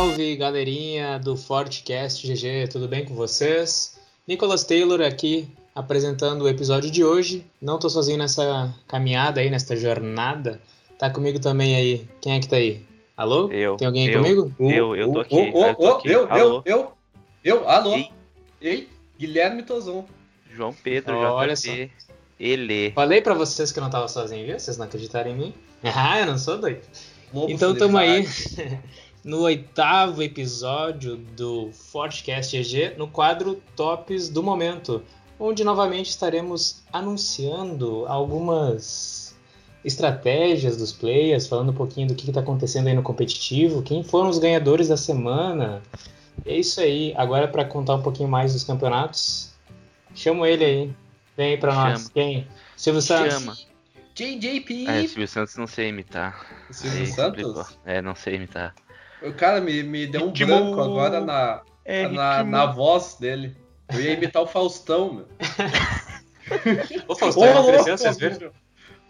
salve, galerinha do Fortcast GG, tudo bem com vocês? Nicholas Taylor aqui apresentando o episódio de hoje. Não tô sozinho nessa caminhada aí, nessa jornada. Tá comigo também aí. Quem é que tá aí? Alô? Eu. Tem alguém aí eu, comigo? Eu, eu tô aqui. Ô, ô, eu, tô aqui. eu, Alô? eu, eu, eu, alô. Ei. Ei, Guilherme Tozon. João Pedro, Olha JP, Ele. Falei pra vocês que eu não tava sozinho, viu? Vocês não acreditaram em mim? Ah, eu não sou doido. Lobo Então estamos aí. no oitavo episódio do Fortcast EG, no quadro Tops do Momento, onde novamente estaremos anunciando algumas estratégias dos players, falando um pouquinho do que está acontecendo aí no competitivo, quem foram os ganhadores da semana. É isso aí. Agora para contar um pouquinho mais dos campeonatos, chamo ele aí. Vem aí para nós. Quem? Silvio Santos. Chama. JJP. É, Silvio Santos não sei imitar. Silvio Aí Santos? É, não sei imitar. O cara me, me deu um Ritmo. branco agora na, É, na, ritmo. na voz dele. Eu ia imitar o Faustão, meu. O Faustão Ô, emagreceu, louco, vocês viram?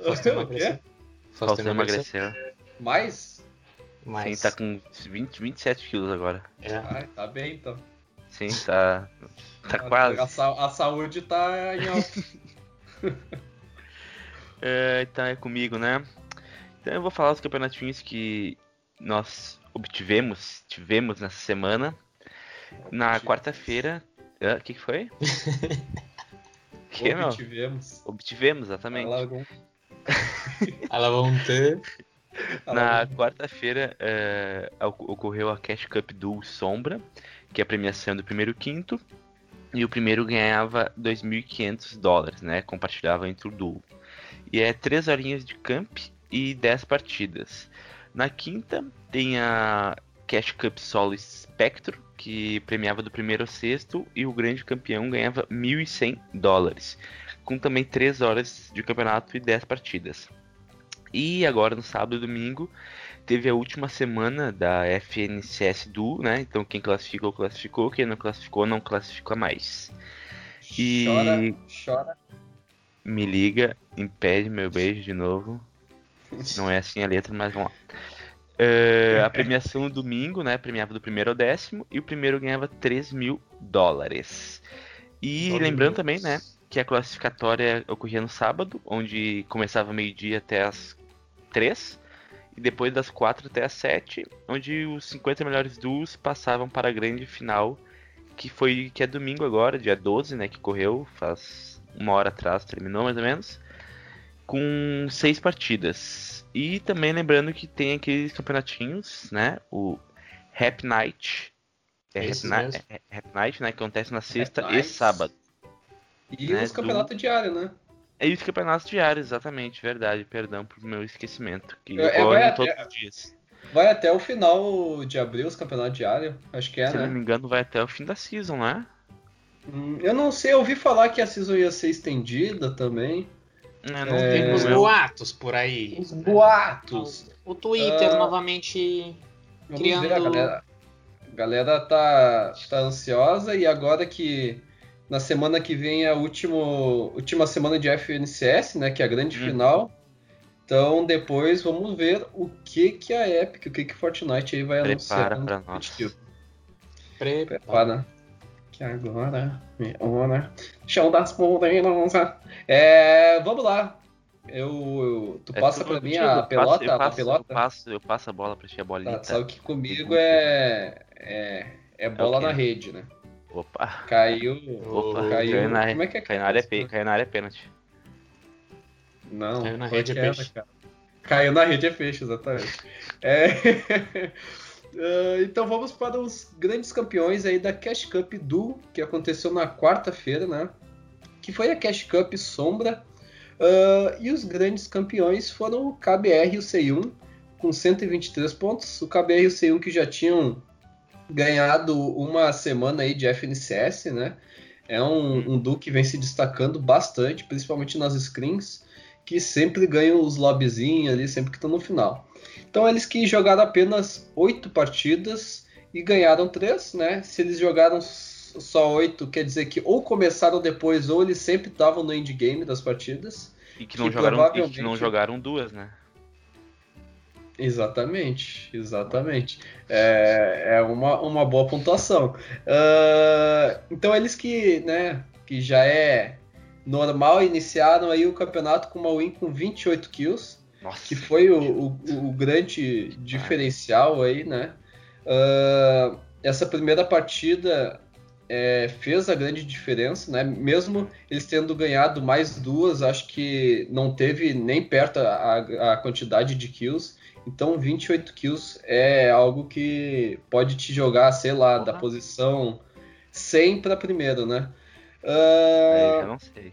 Faustão O quê? emagreceu. Faustão emagreceu. Mais? Mas, Sim, tá com 20, 27 quilos agora. é. Ai, tá bem então. Sim, tá. Tá A, quase. sa- a saúde tá em alta. É, então é comigo, né? Então eu vou falar os campeonatinhos que nós obtivemos, tivemos nessa semana. Na Obtivemos. quarta-feira. O que, que foi? que, meu? tivemos. Obtivemos, exatamente. Vão ter. Na quarta-feira oc- ocorreu a Cash Cup Duel Sombra, que é a premiação do primeiro quinto. E o primeiro ganhava 2.500 dólares, né? Compartilhava entre o duo. E é 3 horinhas de camp e 10 partidas. Na quinta tem a Cash Cup Solo Spectro, que premiava do primeiro ao sexto. E o grande campeão ganhava 1.100 dólares. Com também 3 horas de campeonato e 10 partidas. E agora no sábado e domingo teve a última semana da FNCS Duo, né? Então quem classificou, classificou, quem não classificou, não classifica mais. E- Chora, chora. Me liga, impede meu beijo de novo. Não é assim a letra, mas vamos lá. É, a premiação no domingo, né? Premiava do primeiro ao décimo e o primeiro ganhava 3 mil dólares. E lembrando também, né? Que a classificatória ocorria no sábado, onde começava meio-dia até as 3 e depois das 4 até as 7, onde os 50 melhores duos passavam para a grande final, que foi que é domingo agora, dia 12, né, que correu, faz uma hora atrás, terminou mais ou menos, com seis partidas. E também lembrando que tem aqueles campeonatinhos, né, o Happy Night, é Ni- mesmo. é Happy Night, né, que acontece na sexta e Nights. sábado. E né, os campeonatos diários, né? É isso, campeonatos diários, exatamente, verdade, perdão por meu esquecimento, que É, é, ocorrem vai todos até- os dias. Vai até o final de abril os campeonatos diários. Acho que é, Se eu não né? me engano, vai até o fim da season, né? Hum, Eu não sei, eu ouvi falar que a season ia ser estendida também. É, não É, tem problema. boatos por aí. Os né? boatos. O Twitter Ah. novamente. Vamos Criando- ver, a galera, a galera tá, tá ansiosa e agora que na semana que vem é a último, última semana de FNCS, né, que é a grande Uhum. final. Então depois vamos ver o que que a Epic, o que que Fortnite aí vai Prepara anunciar. pra nós. competitivo. Pre... Prepara. Que agora é hora. Show das poderosas. É, vamos lá. Eu, eu- tu É passa pra mim a eu pelota, passo, eu a passo, pelota? Eu passo, eu passo a bola pra ti, a bolinha. Tá, sabe que comigo é, é, é bola o quê? na rede, né? Opa, Caiu. opa, caiu. caiu na, Como é que é? caiu na área, pe- caiu na área pênalti. Não, Caiu na rede é peixe. cara. Caiu na rede é peixe, exatamente. É, ah, então vamos para os grandes campeões aí da Cash Cup Duo, que aconteceu na quarta-feira, né? Que foi a Cash Cup Sombra. Ah, e os grandes campeões foram o KBR e o C1, com 123 pontos. O KBR e o C1 que já tinham ganhado uma semana aí de FNCS, né? É um, um duo que vem se destacando bastante, principalmente nas screens, que sempre ganham os lobbyzinhos ali, sempre que estão no final. Então eles que jogaram apenas oito partidas e ganharam três, né? Se eles jogaram só oito, quer dizer que ou começaram depois ou eles sempre estavam no endgame das partidas. E que não, Que jogaram, e que provavelmente- não jogaram duas, né? Exatamente, exatamente. É, é uma, uma boa pontuação. Uh, então eles que, né, que já é normal, iniciaram aí o campeonato com uma win com 28 kills, Nossa. que foi o, o, o, grande diferencial aí, né? Uh, essa primeira partida é, fez a grande diferença, né? Mesmo eles tendo ganhado mais duas, acho que não teve nem perto a, a quantidade de kills. Então 28 kills é algo que pode te jogar, sei lá, uhum. da posição 100 para primeiro, né? Uh... eu não sei.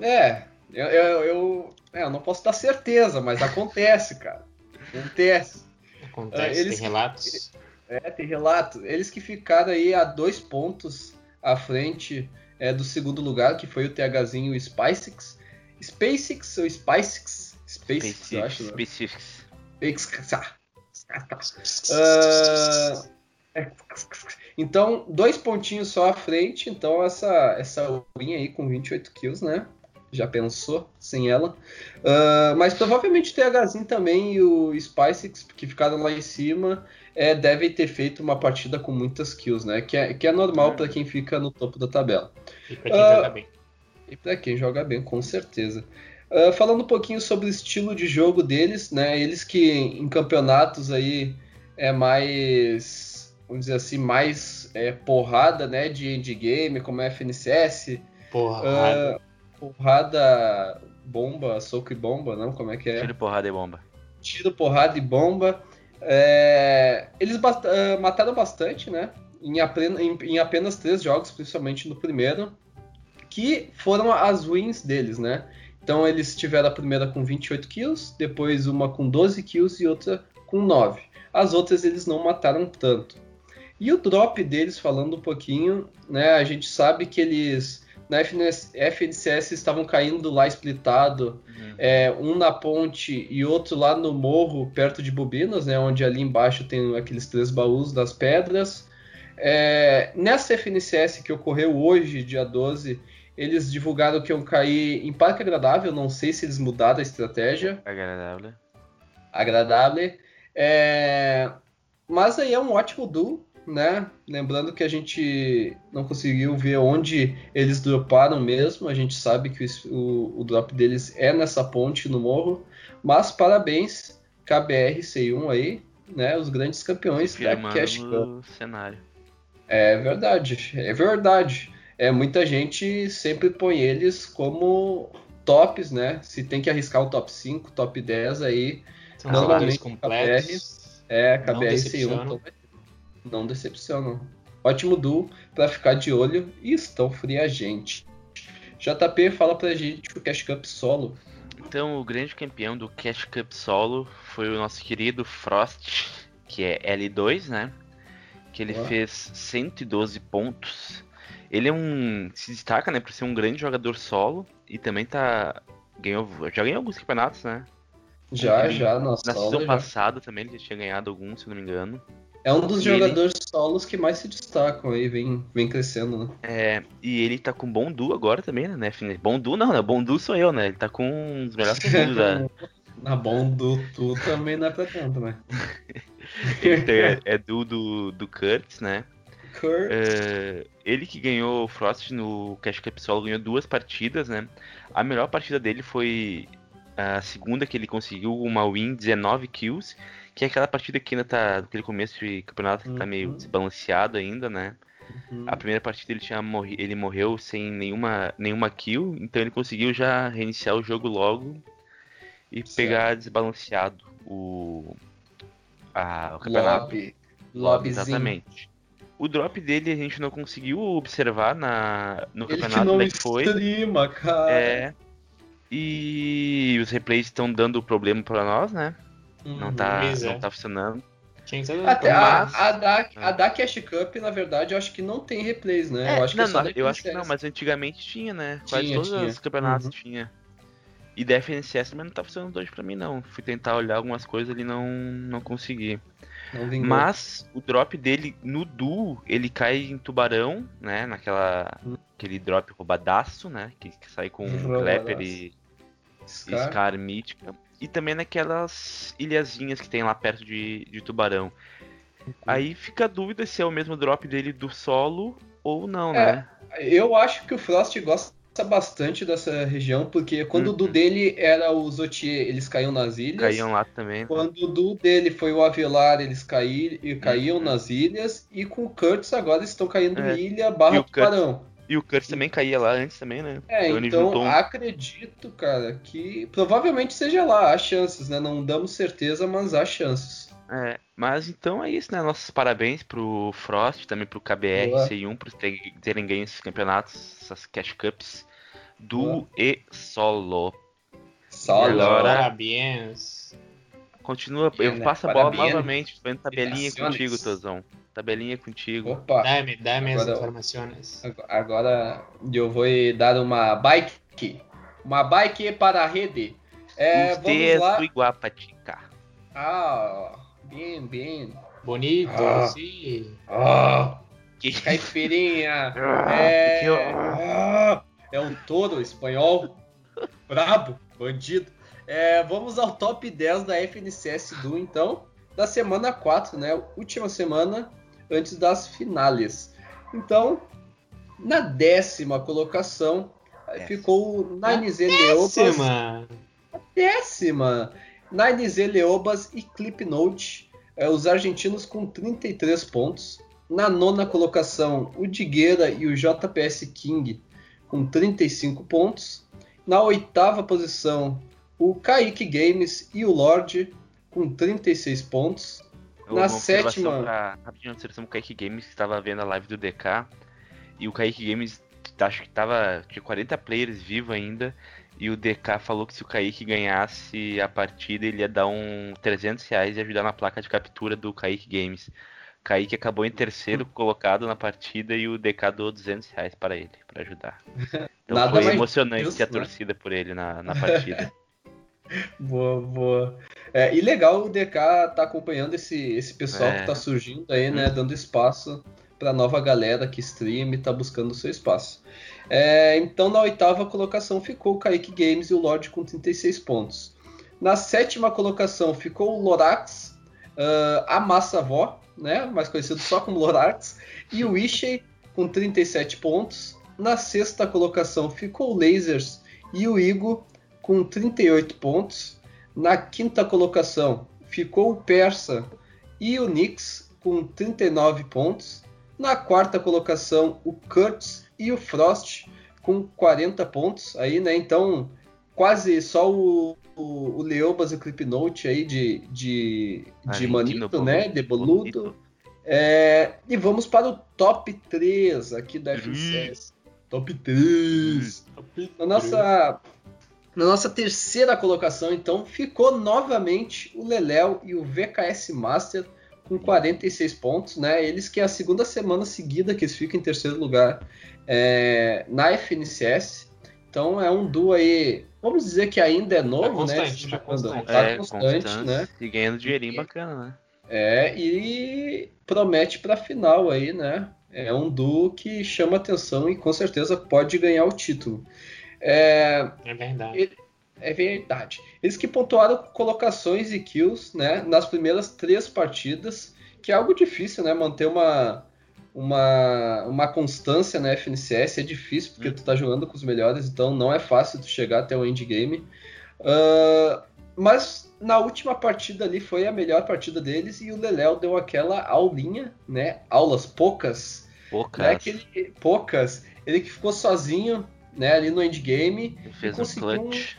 É, eu, eu, eu, é, eu, não posso dar certeza, mas acontece, cara. Acontece. Acontece, uh, eles, tem relatos. É, tem relato. Eles que ficaram aí a dois pontos à frente é, do segundo lugar, que foi o THzinho SpaceX. SpaceX ou SpaceX? SpaceX, eu acho. Né? SpaceX. Uh, então, dois pontinhos só à frente. Então, essa, essa win aí com 28 kills, né? Já pensou sem ela. Uh, mas provavelmente o THzinho também e o SpaceX, que ficaram lá em cima, é, devem ter feito uma partida com muitas kills, né? Que é, que é normal é. para quem fica no topo da tabela. E para quem uh, joga bem. E para quem joga bem, com certeza. Uh, falando um pouquinho sobre o estilo de jogo deles, né? Eles que em campeonatos aí é mais, vamos dizer assim, mais é, porrada, né? De endgame, como é FNCS. Porrada. Porrada, bomba, soco e bomba, não? Como é que é? Tiro, porrada e bomba. Tiro, porrada e bomba. É, eles uh, mataram bastante, né? Em, apenas, em apenas três jogos, principalmente no primeiro, que foram as wins deles, né? Então eles tiveram a primeira com 28 kills, depois uma com 12 kills e outra com 9. As outras eles não mataram tanto. E o drop deles, falando um pouquinho, né, a gente sabe que eles na FNS, FNCS estavam caindo lá splitado, uhum. é, um na ponte e outro lá no morro, perto de Bobinas, né, onde ali embaixo tem aqueles três baús das pedras. É, nessa FNCS que ocorreu hoje, dia 12, eles divulgaram que iam cair em Parque Agradável. Não sei se eles mudaram a estratégia. Agradável. Agradável. É... Mas aí é um ótimo duo, né? Lembrando que a gente não conseguiu ver onde eles droparam mesmo. A gente sabe que o, o drop deles é nessa ponte no morro. Mas parabéns, KBR C1 aí, né? Os grandes campeões da Cash Cup. cenário. É verdade, é verdade é, muita gente sempre põe eles como tops, né? Se tem que arriscar o top 5, top 10 aí, São normalmente completos, KBR, é, KBR C1 não decepcionam. Ótimo duo para ficar de olho e estão fria gente. JP, fala pra gente o Cash Cup solo. Então, o grande campeão do Cash Cup solo foi o nosso querido Frost, que é L2, né? Que ele fez 112 pontos ele é um. se destaca, né, por ser um grande jogador solo e também tá. Ganhou, já ganhou alguns campeonatos, né? Já, ele, já, nossa. Na season passada também ele tinha ganhado alguns, se não me engano. É um dos e jogadores ele... solos que mais se destacam aí, vem, vem crescendo, né? É, e ele tá com bom duo agora também, né? Bom duo não, né? Bom duo sou eu, né? Ele tá com os melhores segundos da. Na bom duo tu também não é pra tanto, né? é, é duo do, do Kurtz, né? Kurt. É, ele que ganhou o Frost no Cash Cup Solo ganhou duas partidas, né? A melhor partida dele foi a segunda que ele conseguiu uma win, 19 kills, que é aquela partida que ainda tá naquele começo de campeonato que uhum. tá meio uhum. desbalanceado ainda, né? Uhum. A primeira partida ele tinha morri, ele morreu sem nenhuma, nenhuma kill, então ele conseguiu já reiniciar o jogo logo e certo. pegar desbalanceado o, a, o campeonato. Lobby. Lobbyzinho. Exatamente. O drop dele a gente não conseguiu observar na, no Ele campeonato que não é que foi. Streama, cara. É. E os replays estão dando problema para nós, né? Uhum, não, tá, não tá funcionando. Até a, a, da, a da Cash Cup, na verdade, eu acho que não tem replays, né? É, eu acho não, que, não, eu acho que não, mas antigamente tinha, né? Quase tinha, todos tinha. os campeonatos uhum. tinha. E da FNCS também não tá funcionando hoje pra mim, não. Fui tentar olhar algumas coisas ali e não, não consegui. Mas o drop dele no duo, ele cai em tubarão, né? Naquela. Hum. Aquele drop roubadaço, né? Que, que sai com Clapper e Scar. Scar mítica. E também naquelas ilhazinhas que tem lá perto de, de Tubarão. Aí fica a dúvida se é o mesmo drop dele do solo ou não, É, né? Eu acho que o Frost gosta bastante dessa região, porque quando o do Uhum. dele era o Zotier, eles caíam nas ilhas. Caíam lá também. né? Quando o do dele foi o Avelar, eles caí, e caíam Uhum. nas ilhas. E com o Kurtz agora eles estão caindo É. ilha E barra tubarão. E o Kurtz também caía lá antes também, né? É, Então então um- acredito, cara, que provavelmente seja lá. Há chances, né? Não damos certeza, mas há chances. É, mas então é isso, né? Nossos parabéns pro Frost, também pro KBR, Boa. C1, por terem, terem ganho esses campeonatos, essas Cash Cups, do Boa. e solo. Solo. E agora- Parabéns. Continua, Bien, eu né? passo a bola Parabéns. novamente, fazendo tabelinha contigo, Tozão. Tabelinha contigo. Opa, Dame, dame as informações. ag- agora eu vou dar uma bike. Uma bike para a rede. É, Usted vamos lá. muy guapa, chica. Ah, bem, bem. Bonito, Ah. sim. Ah, Que- caipirinha. Ah, É, que- ah, é um touro espanhol. Brabo, bandido. É, vamos ao top 10 da FNCS do então, da semana 4, né? Última semana antes das finales. Então, na décima colocação Décima. ficou o Nines Leobas. Décima. Décima. Nines Leobas e Clipnote, é, os argentinos com 33 pontos. Na nona colocação, o Digueira e o JPS King com 35 pontos. Na oitava posição, o Kaique Games e o Lorde com 36 pontos. Uma Na sétima- Pra, rapidinho, observação pro Kaique Games, que estava vendo a live do DK. E o Kaique Games, acho que tava, tinha 40 players vivo ainda. E o DK falou que se o Kaique ganhasse a partida, ele ia dar um 300 reais e ajudar na placa de captura do Kaique Games. Kaique acabou em terceiro colocado na partida e o DK doou 200 reais para ele, para ajudar. Então Nada foi emocionante justo, a né? torcida por ele na, na partida. Boa, boa. É, e legal o DK tá acompanhando esse, esse pessoal É. que tá surgindo aí, né? Dando espaço pra nova galera que stream e tá buscando o seu espaço. É, então, na oitava colocação ficou o Kaique Games e o Lorde com 36 pontos. Na sétima colocação ficou o Lorax, ah, a Massa Vó, né? Mais conhecido só como Lorax, e o Ishii com 37 pontos. Na sexta colocação ficou o Lasers e o Igo com 38 pontos. Na quinta colocação ficou o Persa e o Nix com 39 pontos. Na quarta colocação, o Kurtz e o Frost com 40 pontos. Aí, né? Então, quase só o, o, o Leobas e o Clipnote aí de, de, de Argentino, Manito, né? De Boludo. É, e vamos para o top 3 aqui da FCS. Top 3. Na nossa, na nossa terceira colocação, então, ficou novamente o Leléo e o VKS Master com 46 pontos, né? Eles que é a segunda semana seguida que eles ficam em terceiro lugar é, na FNCS. Então é um duo aí, vamos dizer que ainda é novo, Tá né? constante, Eles tá constante. tá É, constante, constante, né? E ganhando dinheirinho bacana, né? É, e promete para final aí, né? É um duo que chama atenção e com certeza pode ganhar o título. É, É verdade. Ele- é verdade. Eles que pontuaram colocações e kills, né, nas primeiras três partidas, que é algo difícil, né, manter uma uma, uma constância na FNCS é difícil porque tu tá jogando com os melhores, então não é fácil tu chegar até o endgame. Ah, mas na última partida ali foi a melhor partida deles e o Leléo deu aquela aulinha, né, aulas poucas, Poucas. né, que ele, poucas, ele que ficou sozinho, né, ali no endgame, Ele fez um conseguiu clutch.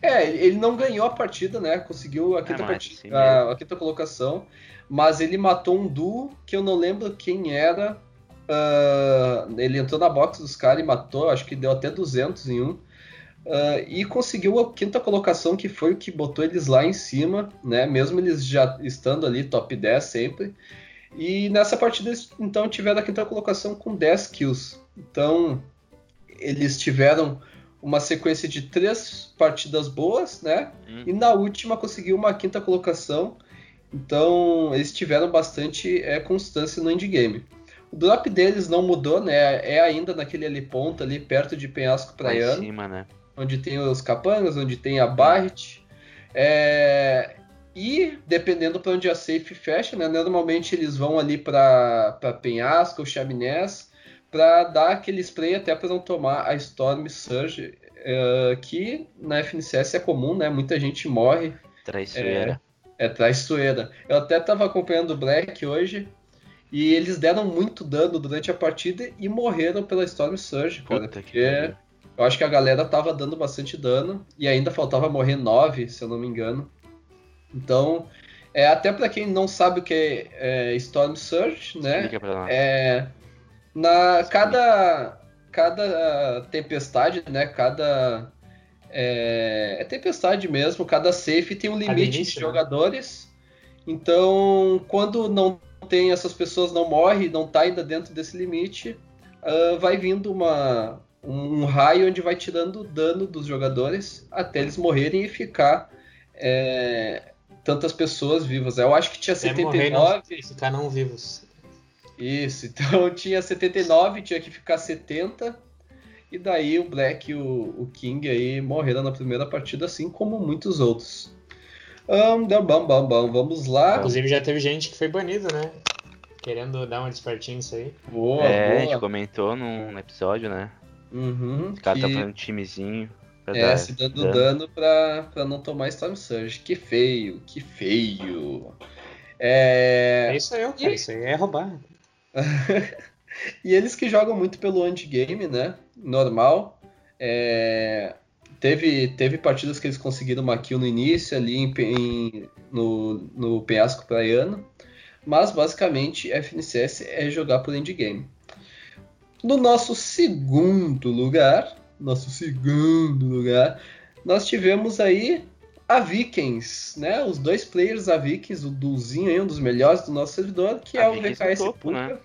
é, ele não ganhou a partida, né? Conseguiu a quinta, mas partida- assim a, a quinta colocação, mas ele matou um duo que eu não lembro quem era. ah, ele entrou na box dos caras e matou, acho que deu até 200 em um. ah, e conseguiu a quinta colocação, que foi o que botou eles lá em cima, né? Mesmo eles já estando ali top 10 sempre. E nessa partida eles então tiveram a quinta colocação com 10 kills. Então eles tiveram uma sequência de três partidas boas, né? Hum. E na última conseguiu uma quinta colocação. Então eles tiveram bastante é, constância no endgame. O drop deles não mudou, né? É ainda naquele ali ponto ali perto de Penhasco Lá em Praiano, cima, né? onde tem os capangas, onde tem a Barret. É, e dependendo para onde a safe fecha, né, normalmente eles vão ali para Penhasco ou Chaminés para dar aquele spray até para não tomar a Storm Surge, é, que na FNCS é comum, né? Muita gente morre. Traiçoeira. É, é traiçoeira. Eu até estava acompanhando o Black hoje e eles deram muito dano durante a partida e morreram pela Storm Surge, cara. Puta que porque pariu. eu acho que a galera tava dando bastante dano e ainda faltava morrer 9, se eu não me engano. Então, é, até para quem não sabe o que é, é Storm Surge, né? Explica pra nós. É, na cada cada tempestade, né? Cada é, é tempestade mesmo. Cada safe tem um limite de né? jogadores. Então, quando não tem essas pessoas não morrem, não tá ainda dentro desse limite, ah, vai vindo uma um raio onde vai tirando dano dos jogadores até eles morrerem e ficar é, tantas pessoas vivas. Eu acho que tinha Até 79. morrer e não ficar não vivos. Isso, então tinha 79, tinha que ficar 70. E daí o Black e o, o King aí morreram na primeira partida, assim como muitos outros. Um, bam, bam, bam, vamos lá. Inclusive já teve gente que foi banida, né? Querendo dar uma despertinho nisso aí. Boa, é, a gente boa. comentou num episódio, né? Uhum, O cara tá que- fazendo um timezinho. pra É, dar se dando dano pra, pra não tomar Storm Surge. Que feio, que feio. É É... isso aí, cara. E- Isso aí é roubar. E eles que jogam muito pelo endgame, né? Normal. É, Teve, teve partidas que eles conseguiram uma kill no início, ali em, em- no, no penhasco praiano. Mas basicamente FNCS é jogar por endgame. No nosso segundo lugar, nosso segundo lugar, nós tivemos aí a Vikings, né? Os dois players da Vikings, o Dulzinho aí, um dos melhores do nosso servidor, que A é o Vikings no VKS topo, Puka. né?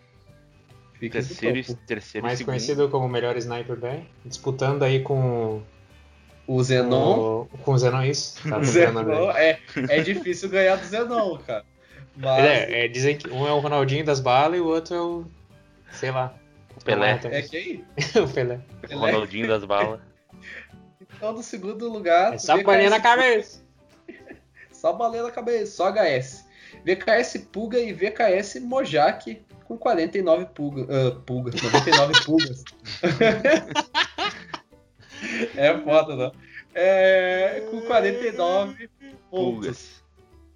Terceiro, topo. terceiro Mais segundo. conhecido como o melhor sniper bem. Disputando aí com O Zenon. o, com o Zenon, isso. Tá O o Zenon é, é difícil ganhar do Zenon, cara. Mas É, é, dizem que um é o Ronaldinho das balas e o outro é o. sei lá. O Pelé. É quem? o Pelé. O Ronaldinho das balas. Então, no segundo lugar. É só VKS balinha na cabeça. Só baleia na cabeça, só HS. VKS Pulga e VKS Mojak com 49 pulga, ah, pulgas, 99 pulgas. é foda, não? É, com 49 pontos. Pulgas.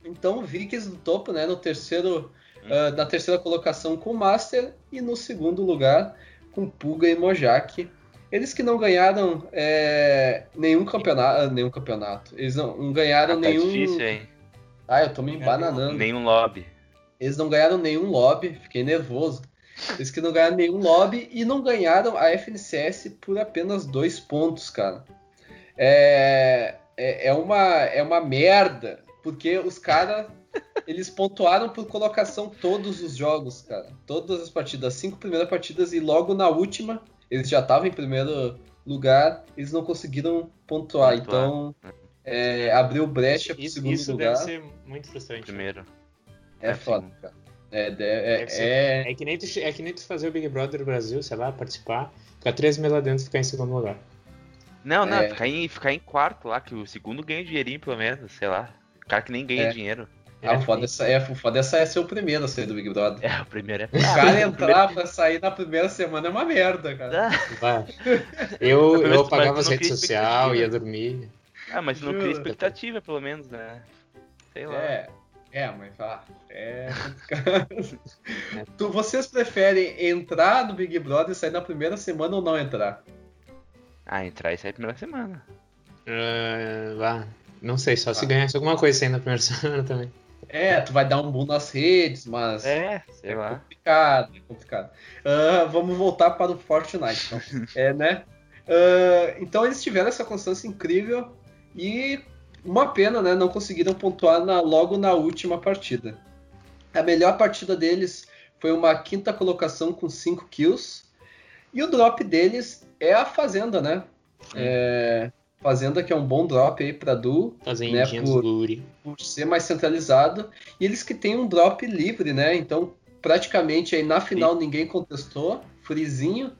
Então, Vikings no topo, né? No terceiro, ah, na terceira colocação com Master e no segundo lugar com Pulga e Mojak. Eles que não ganharam é, nenhum campeonato, nenhum campeonato. Eles não, não ganharam Ah, tá nenhum. difícil, hein? Ah, eu tô me embananando. Nenhum lobby. Eles não ganharam nenhum lobby, fiquei nervoso. Eles que não ganharam nenhum lobby e não ganharam a FNCS por apenas dois pontos, cara. É, é, é uma, é uma merda, porque os caras eles pontuaram por colocação todos os jogos, cara. Todas as partidas, as cinco primeiras partidas e logo na última eles já estavam em primeiro lugar, eles não conseguiram pontuar. Pontuar. Então é, abriu brecha pro Isso, segundo isso lugar. deve ser muito frustrante. Primeiro. É É, foda, cara. É, é, ser. é, É que, nem tu, é que nem tu fazer o Big Brother Brasil, sei lá, participar, ficar três meses lá dentro e ficar em segundo lugar. Não, não, É. ficar, em, ficar em quarto lá, que o segundo ganha dinheirinho pelo menos, sei lá. O cara que nem ganha É. dinheiro. Ah, o foda, essa, é, o foda essa é ser o primeiro a sair do Big Brother. É, o primeiro é O cara entrar pra sair na primeira semana é uma merda, cara. Vai. Eu, eu apagava as redes sociais, ia dormir. Ah, mas não cria expectativa, pelo menos, né? Sei lá. É, é, mas ah, é tu, vocês preferem entrar no Big Brother e sair na primeira semana ou não entrar? Ah, entrar e sair primeira semana. Ah, vá. Não sei, só se Ah. ganhasse alguma coisa sem na primeira semana também. É, tu vai dar um boom nas redes, mas É, sei é lá. complicado, é complicado. Ah, vamos voltar para o Fortnite, então. é, né? Ah, então eles tiveram essa constância incrível e uma pena, né? Não conseguiram pontuar na- logo na última partida. A melhor partida deles foi uma quinta colocação com 5 kills. E o drop deles é a Fazenda, né? É, Fazenda que é um bom drop aí para duo Fazendinha Né, por- Luri. por ser mais centralizado, e eles que têm um drop livre, né? Então, praticamente aí na final ninguém contestou, frizinho,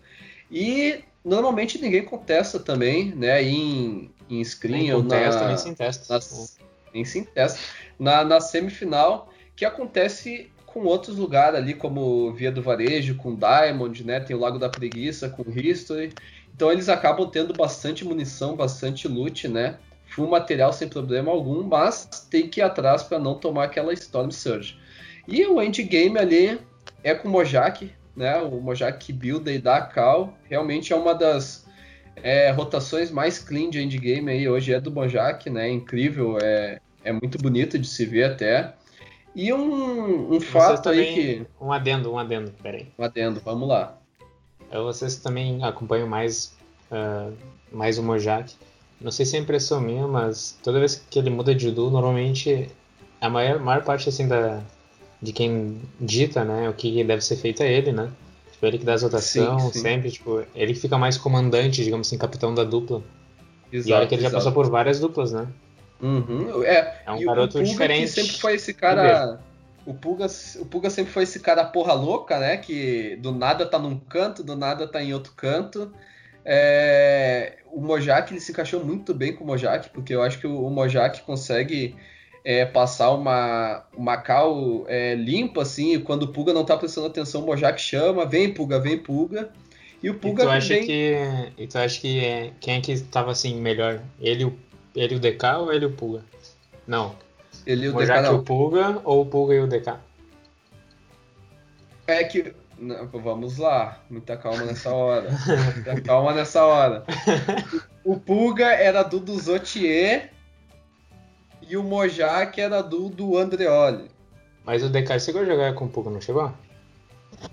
e normalmente ninguém contesta também, né? Em, em screen Nem ou com testa, na, nem sem testa. nas- Nem se testa. Na, na semifinal, que acontece com outros lugares ali, como Via do Varejo, com Diamond, né? Tem o Lago da Preguiça, com History. Então eles acabam tendo bastante munição, bastante loot, né? Full material sem problema algum, mas tem que ir atrás para não tomar aquela Storm Surge. E o endgame ali é com o Mojak, né? O Mojak build e da Cal. Realmente é uma das é, rotações mais clean de endgame aí hoje é do Mojak, né? Incrível, é, é muito bonito de se ver até. E um, um fato aí que. Um adendo, um adendo, peraí. Um adendo, vamos lá. Vocês também acompanham mais, uh, mais o Mojak. Não sei se é impressão minha, mas toda vez que ele muda de duo, normalmente a maior, maior parte assim da, de quem dita, né, o que deve ser feito é ele, né? Tipo, ele que dá a rotação sim, sim. sempre, tipo, ele que fica mais comandante, digamos assim, capitão da dupla. Exato, e olha que ele exato. já passou por várias duplas, né? Uhum. É, é um garoto diferente. sempre foi esse cara. O Puga, o Puga sempre foi esse cara porra louca, né? Que do nada tá num canto, do nada tá em outro canto. É, o Mojak ele se encaixou muito bem com o Mojak, porque eu acho que o, o Mojak consegue é, passar uma, uma cal é, limpa, assim, e quando o Puga não tá prestando atenção, o Mojak chama, vem Puga, vem Puga. E o Puga e tu acha vem... que E tu acha que é, quem é que estava assim melhor? Ele, ele o DK ou ele o Puga? Não. Ele o Mojak DK não. o Puga ou o Puga e o DK? É que. Não, vamos lá, muita calma nessa hora. muita calma nessa hora. O, Puga era do do Zotier e o Mojak era do do Andreoli. Mas o DK chegou a jogar com o Puga, não chegou?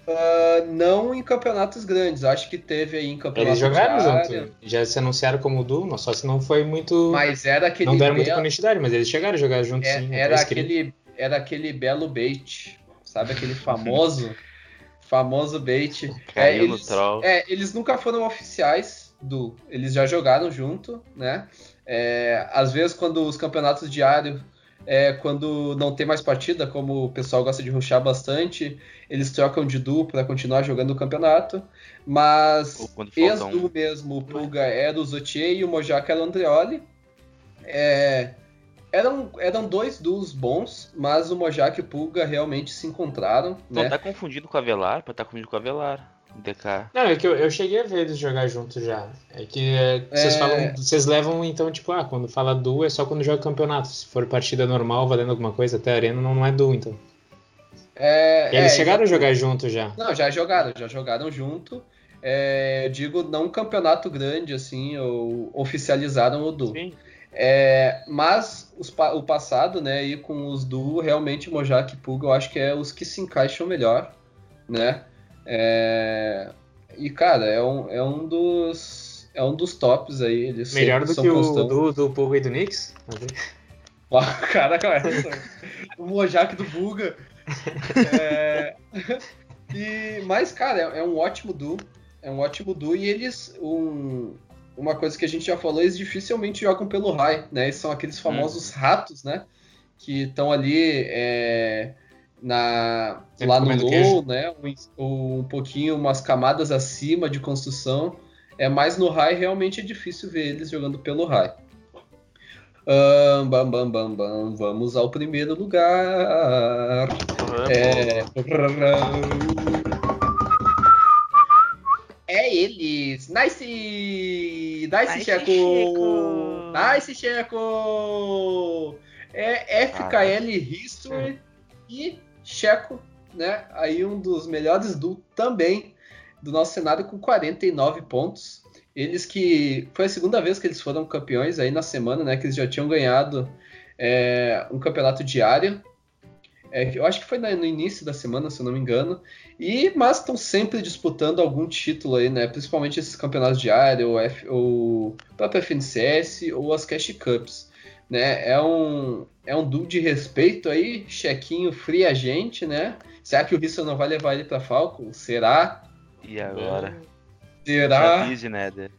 Uh, não em campeonatos grandes, acho que teve aí em campeonatos Eles jogaram junto, já se anunciaram como duo, só se não foi muito. Mas era aquele. Não deram muita conectividade, mas eles chegaram a jogar junto é, sim. Era aquele, era aquele belo bait, sabe? Aquele famoso. famoso bait. É, eles, é, eles nunca foram oficiais do. Eles já jogaram junto, né? É, às vezes, quando os campeonatos diários, é, quando não tem mais partida, como o pessoal gosta de ruxar bastante, eles trocam de duo para continuar jogando o campeonato. Mas ex-duo um... mesmo, o Pulga era o Zotier e o Mojaka era o Andreoli. É, eram, eram dois duos bons, mas o Mojak e o Pulga realmente se encontraram. Não né? tá confundindo com o Avelar, pode tá confundindo com o Avelar. DK. Não, é que eu, eu cheguei a ver eles jogar juntos já. É que é, vocês É. falam, vocês levam então, tipo, ah, quando fala duo é só quando joga campeonato. Se for partida normal, valendo alguma coisa, até arena não, não é duo, então. É, E eles é, chegaram a exatamente. jogar junto já. Não, já jogaram, já jogaram junto. É, eu digo, não um campeonato grande, assim, ou oficializaram o duo. Sim. É, mas os o passado, né, e com os duo, realmente Mojak e Puga, eu acho que é os que se encaixam melhor, né? É, e, cara, é um, é um dos é um dos tops aí. Eles Melhor do são que o do, do e do Knicks? Ah, Cara, cara, o Mojak do Buga. É, e, mas, cara, é, é um ótimo duo. É um ótimo duo. E eles. Um, uma coisa que a gente já falou, eles dificilmente jogam pelo high, né? Eles são aqueles famosos ratos, né? Que estão ali é, na, Sempre lá no low, queijo. né? Um, um pouquinho, umas camadas acima de construção. É mais no high, realmente é difícil ver eles jogando pelo high. Ahn, bam, bam, bam, bam. Vamos ao primeiro lugar. É... é eles. Nice! Nice, Nice, Checo! Checo! Nice, Checo! É FKL History e Checo, né? Aí um dos melhores do também do nosso cenário com 49 pontos. Eles que foi a segunda vez que eles foram campeões aí na semana, né? Que eles já tinham ganhado é, um campeonato diário. É, eu acho que foi no início da semana, se eu não me engano. E mas estão sempre disputando algum título aí, né? Principalmente esses campeonatos diários, ou, F, ou próprio FNCS ou as Cash Cups. Né? É um é um duo de respeito aí, chequinho free agente, né? Será que o Risson não vai levar ele para Falcon? Será? E agora? Será? Avise, Nether.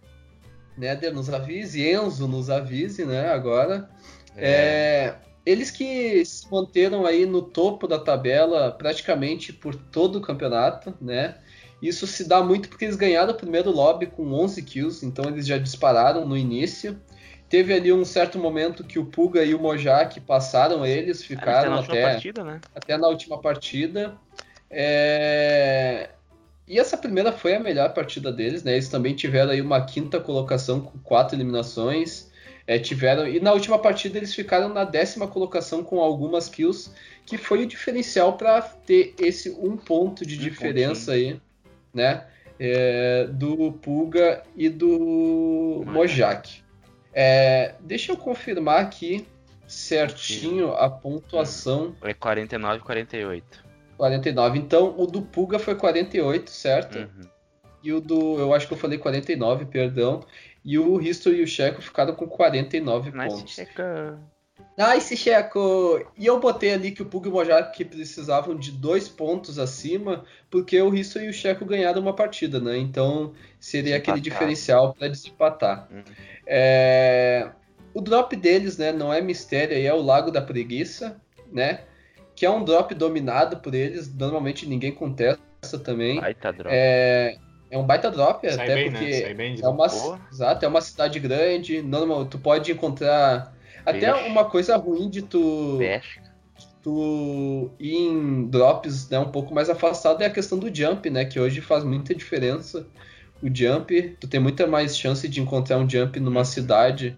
Nether nos avise, Enzo nos avise, né? Agora. É, eles que se manteram aí no topo da tabela praticamente por todo o campeonato, né? Isso se dá muito porque eles ganharam o primeiro lobby com 11 kills, então eles já dispararam no início. Teve ali um certo momento que o Puga e o Mojak passaram eles, ficaram na até, partida, né? até na última partida. É, E essa primeira foi a melhor partida deles, né? Eles também tiveram aí uma quinta colocação com quatro eliminações. É, tiveram e na última partida eles ficaram na décima colocação com algumas kills, que foi o diferencial para ter esse um ponto de Um diferença aí, né? É, do Puga e do Mojak. É, deixa eu confirmar aqui certinho a pontuação É 49 48. 49. Então o do Puga foi 48, certo? Uhum. E o do. Eu acho que eu falei 49, perdão. E o History e o Checo ficaram com 49 Nice pontos. checa. Nice, Checo! E eu botei ali que o Pug e o Mojak precisavam de dois pontos acima, porque o History e o Checo ganharam uma partida, né? Então seria aquele Desempatar. diferencial para desempatar. Uhum. É, O drop deles, né, não é mistério, aí é o Lago da Preguiça, né? Que é um drop dominado por eles, normalmente ninguém contesta também. Baita droga. É, é um baita drop, Sai até bem, porque né? Sai bem de é uma, Boa. exato, é uma cidade grande, normal, tu pode encontrar até uma coisa ruim de tu, tu ir em drops né, um pouco mais afastado é a questão do jump, né? Que hoje faz muita diferença. O jump, tu tem muita mais chance de encontrar um jump numa cidade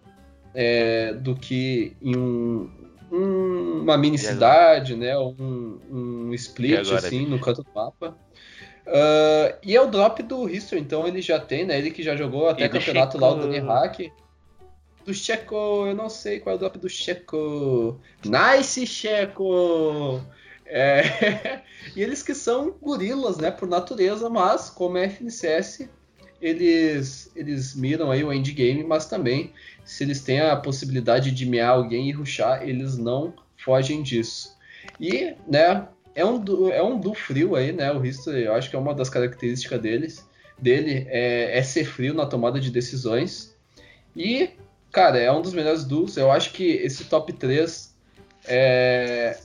é, do que em um- um- uma mini cidade, né? Um, um split agora, assim no canto do mapa. Ah, e é o drop do History, então ele já tem, né? Ele que já jogou até E do campeonato lá, o Checo? Dani Hack. Do Checo, eu não sei qual é o drop do Checo. Nice, Checo! É, e eles que são gorilas, né, por natureza, mas como é FNCS, eles, eles miram aí o endgame, mas também, se eles têm a possibilidade de mear alguém e rushar, eles não fogem disso. E, né, é um, du- é um duo frio aí, né, o History, eu acho que é uma das características deles, dele, é, é ser frio na tomada de decisões. E, cara, é um dos melhores duos, eu acho que esse top 3 é,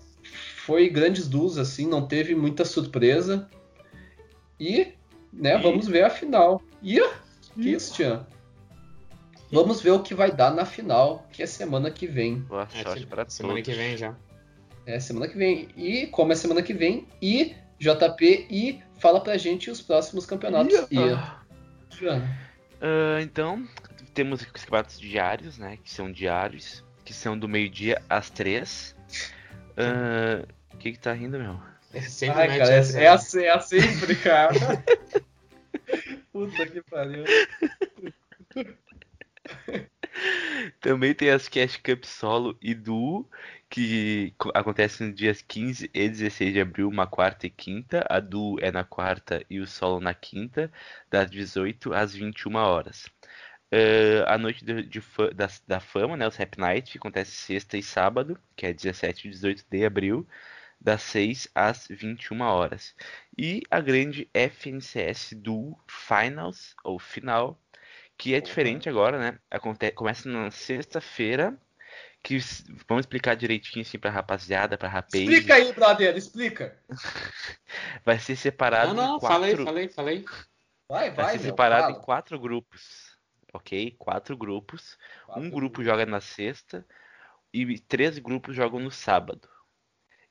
foi grandes duos, assim, não teve muita surpresa. E, né, E- vamos ver a final. E, que isso, Tian? Vamos ver o que vai dar na final, que é semana que vem. Boa É, sorte se- pra semana todos. que vem já. É semana que vem. E como é semana que vem, e JP, e fala pra gente os próximos campeonatos. E, Ah, então, temos os campeonatos diários, né? Que são diários, que são do meio-dia às três. Ah, O que que tá rindo, meu? É sempre Ai, cara, é, é assim, é assim sempre, cara. Puta que pariu. Também tem as Cash Cup solo e duo, que co- acontecem nos dias 15 e 16 de abril, uma quarta e quinta. A duo é na quarta e o solo na quinta, das 18 às 21 horas. Eh, a noite de, de da, da fama, né, os Rap Night, que acontece sexta e sábado, que é 17 e 18 de abril, das 6 às 21 horas. E a grande FNCS Duo Finals, ou final, que é diferente agora, né? Aconte começa na sexta-feira, que vamos explicar direitinho assim pra rapaziada, pra rapaz. Explica aí, brother, explica. Vai ser separado Não, não, quatro, falei, falei, falei. Vai, vai vai, ser meu, separado em quatro grupos, ok? Quatro grupos. Quatro Um grupo joga na sexta e três grupos jogam no sábado.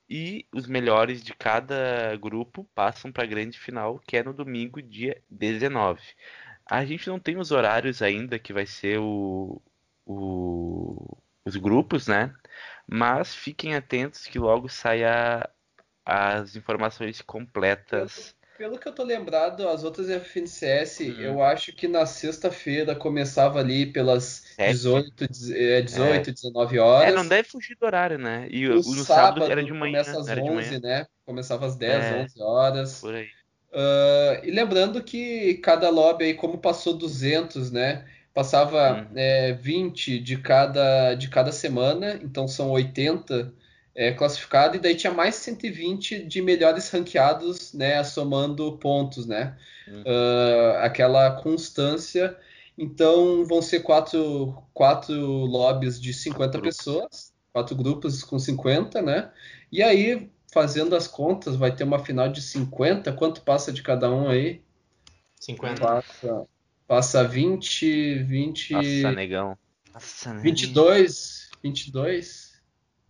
E os melhores de cada grupo passam para a grande final, que é no domingo, dia 19. A gente não tem os horários ainda que vai ser o, o- os grupos, né? Mas fiquem atentos que logo saia as informações completas. Pelo que eu tô lembrado, as outras FNCS, Uhum. eu acho que na sexta-feira começava ali pelas Sete. 18, dez- é, 18 19 horas. É, não deve fugir do horário, né? E O no sábado era de manhã, começa às era de 11, manhã, né? Começava às 10, É. 11 horas. por aí. Ah, e lembrando que cada lobby aí, como passou 200, né? Passava Uhum. é, 20 de cada, de cada semana, então são 80 é, classificados, e daí tinha mais 120 de melhores ranqueados, né? Somando pontos, né? Uhum. Ah, aquela constância. Então vão ser quatro, quatro lobbies de 50 Grupos. pessoas, quatro grupos com 50, né? E aí, fazendo as contas, vai ter uma final de 50. Quanto passa de cada um aí? 50. Passa, passa 20, 20, Nossa, negão. Nossa, né? 22, 22.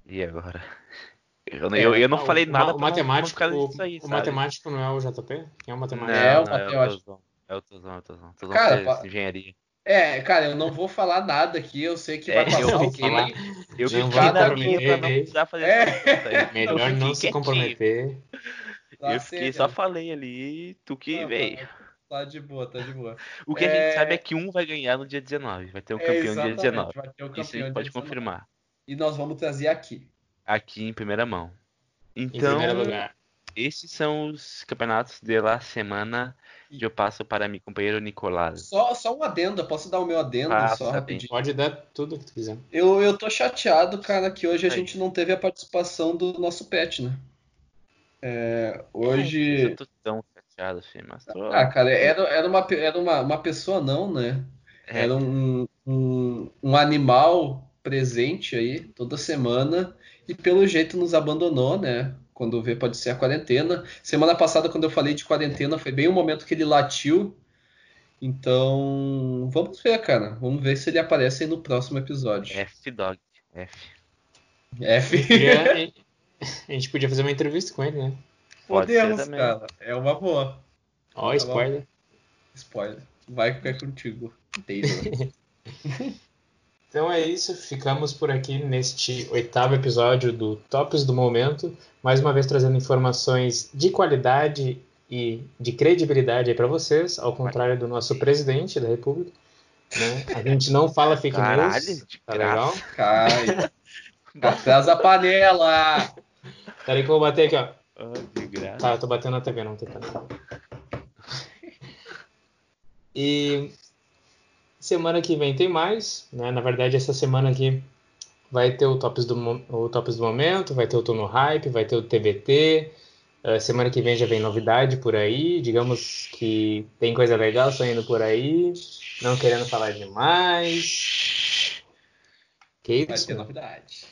E agora? Eu, É, eu, eu não o- falei o nada o matemático, o, aí, o sabe? matemático não é o JP? Quem é o matemático? É, o não, é o matemático. É o Tozão, é o Tozão. Tozão Cara, fez pa- engenharia. É, cara, eu não vou falar nada aqui, eu sei que É, vai eu passar vou alguém. falar. Eu Não fiquei na minha pra não precisar fazer É. Melhor não se quietinho. comprometer. Tá Eu fiquei, sério. só falei ali, tu que veio. tá, tá de boa, tá de boa. O que a É. gente sabe é que um vai ganhar no dia 19. Vai ter um É, campeão no dia exatamente, 19. Vai ter o Isso a campeão gente pode dia 19. confirmar. E nós vamos trazer aqui. Aqui em primeira mão. Em Então, primeiro lugar. esses são os campeonatos de la semana. E eu passo para meu companheiro Nicolás. Só, só um adendo, eu posso dar o meu adendo Passa, só bem. rapidinho. Pode dar tudo que tu quiser. Eu, eu tô chateado, cara, que hoje a Aí. gente não teve a participação do nosso pet, né? É, hoje. Eu tô tão chateado, filho, mas tô... Ah, cara, era, era, uma, era uma, uma pessoa não, né? É, Era um, um, um animal presente aí toda semana e pelo jeito nos abandonou, né? Quando vê, pode ser a quarentena. Semana passada, quando eu falei de quarentena, foi bem o momento que ele latiu. Então, vamos ver, cara. Vamos ver se ele aparece aí no próximo episódio. F-Dog. F. F. Podia- a gente podia fazer uma entrevista com ele, né? Pode Podemos, cara. É uma boa. Ó, Tá spoiler. Spoiler. Vai ficar contigo. Taylor. Então é isso, ficamos por aqui neste oitavo episódio do Tops do Momento, mais uma vez trazendo informações de qualidade e de credibilidade aí para vocês, ao contrário do nosso presidente da República. Né? A gente não fala fake Caralho, news, tá legal? Cai. Atrás da panela. Peraí que eu vou bater aqui, ó. Ah, de graça. Tá, eu tô batendo na TV, não tem problema. E semana que vem tem mais, né? Na verdade, essa semana aqui vai ter o Tops do, o Tops do Momento, vai ter o Tô no Hype, vai ter o TBT. Eh, semana que vem já vem novidade por aí. Digamos que tem coisa legal saindo por aí. Não querendo falar demais. Que Vai isso? ter novidade.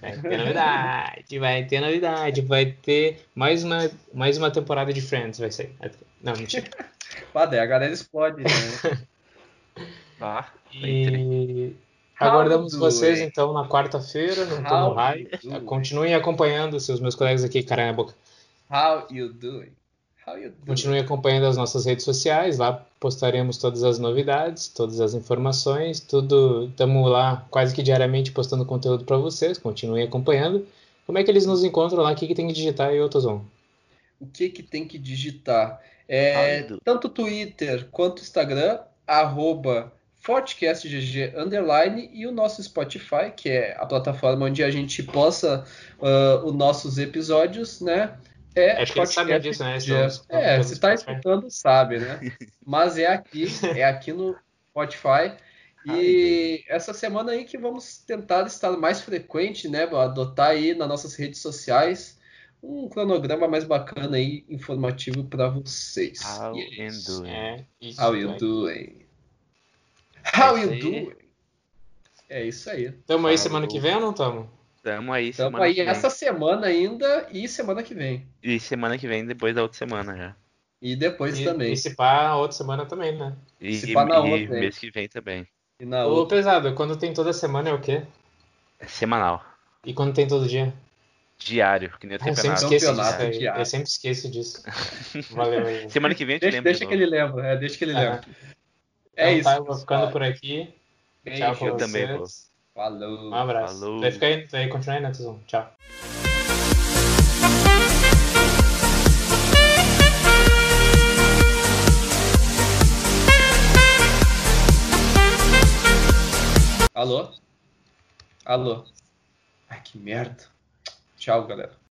Vai ter novidade, vai ter novidade, vai ter mais uma, mais uma temporada de Friends, vai sair. Não, mentira. Daí a galera explode, né? Entre. E How aguardamos do vocês então na quarta-feira no do Hype. it? Continuem acompanhando seus meus colegas aqui, cara na boca. How you doing? How you doing? Continue acompanhando as nossas redes sociais, lá postaremos todas as novidades, todas as informações, tudo. Estamos lá quase que diariamente postando conteúdo para vocês. Continuem acompanhando. Como é que eles nos encontram lá? O que, que tem que digitar aí, Otozon? O que que tem que digitar? É, tanto Twitter quanto Instagram, arroba FortcastGG underline e o nosso Spotify, que é a plataforma onde a gente posta ah, os nossos episódios, né? É, Acho que sabem Podcast disso, né? Estamos- É, se está escutando, sabe, né? Mas é aqui, é aqui no Spotify. E essa semana aí que vamos tentar estar mais frequente, né? Adotar aí nas nossas redes sociais um cronograma mais bacana aí, informativo para vocês. How E é isso. doing. É, How you aí. doing? How É you doing? É isso aí. Tamo aí semana que vem ou não tamo? Tamo aí Estamos semana aí que vem. essa semana ainda e semana que vem. E semana que vem, depois da outra semana já. E depois E, também. e se pá, outra semana também, né? E, Se pá na e outra, hein? mês que vem também. E na Ô, outra. pesado, quando tem toda semana é o quê? É semanal. E quando tem todo dia? Diário, que nem o Ah, eu sempre esqueço disso. Diário. Eu sempre esqueço disso. Valeu aí. Semana que vem eu te Deixa, lembro. deixa de que ele lembra. É, deixa que ele Ah. lembra. É Então isso. tá, eu vou ficando por aqui. Beijo. Tchau pra eu vocês. também vou. Falou. Um abraço. Falou. Vai ficar aí, vai continuar aí, né, Tuzão? Tchau. Alô? Alô? Ai, que merda. Tchau, galera.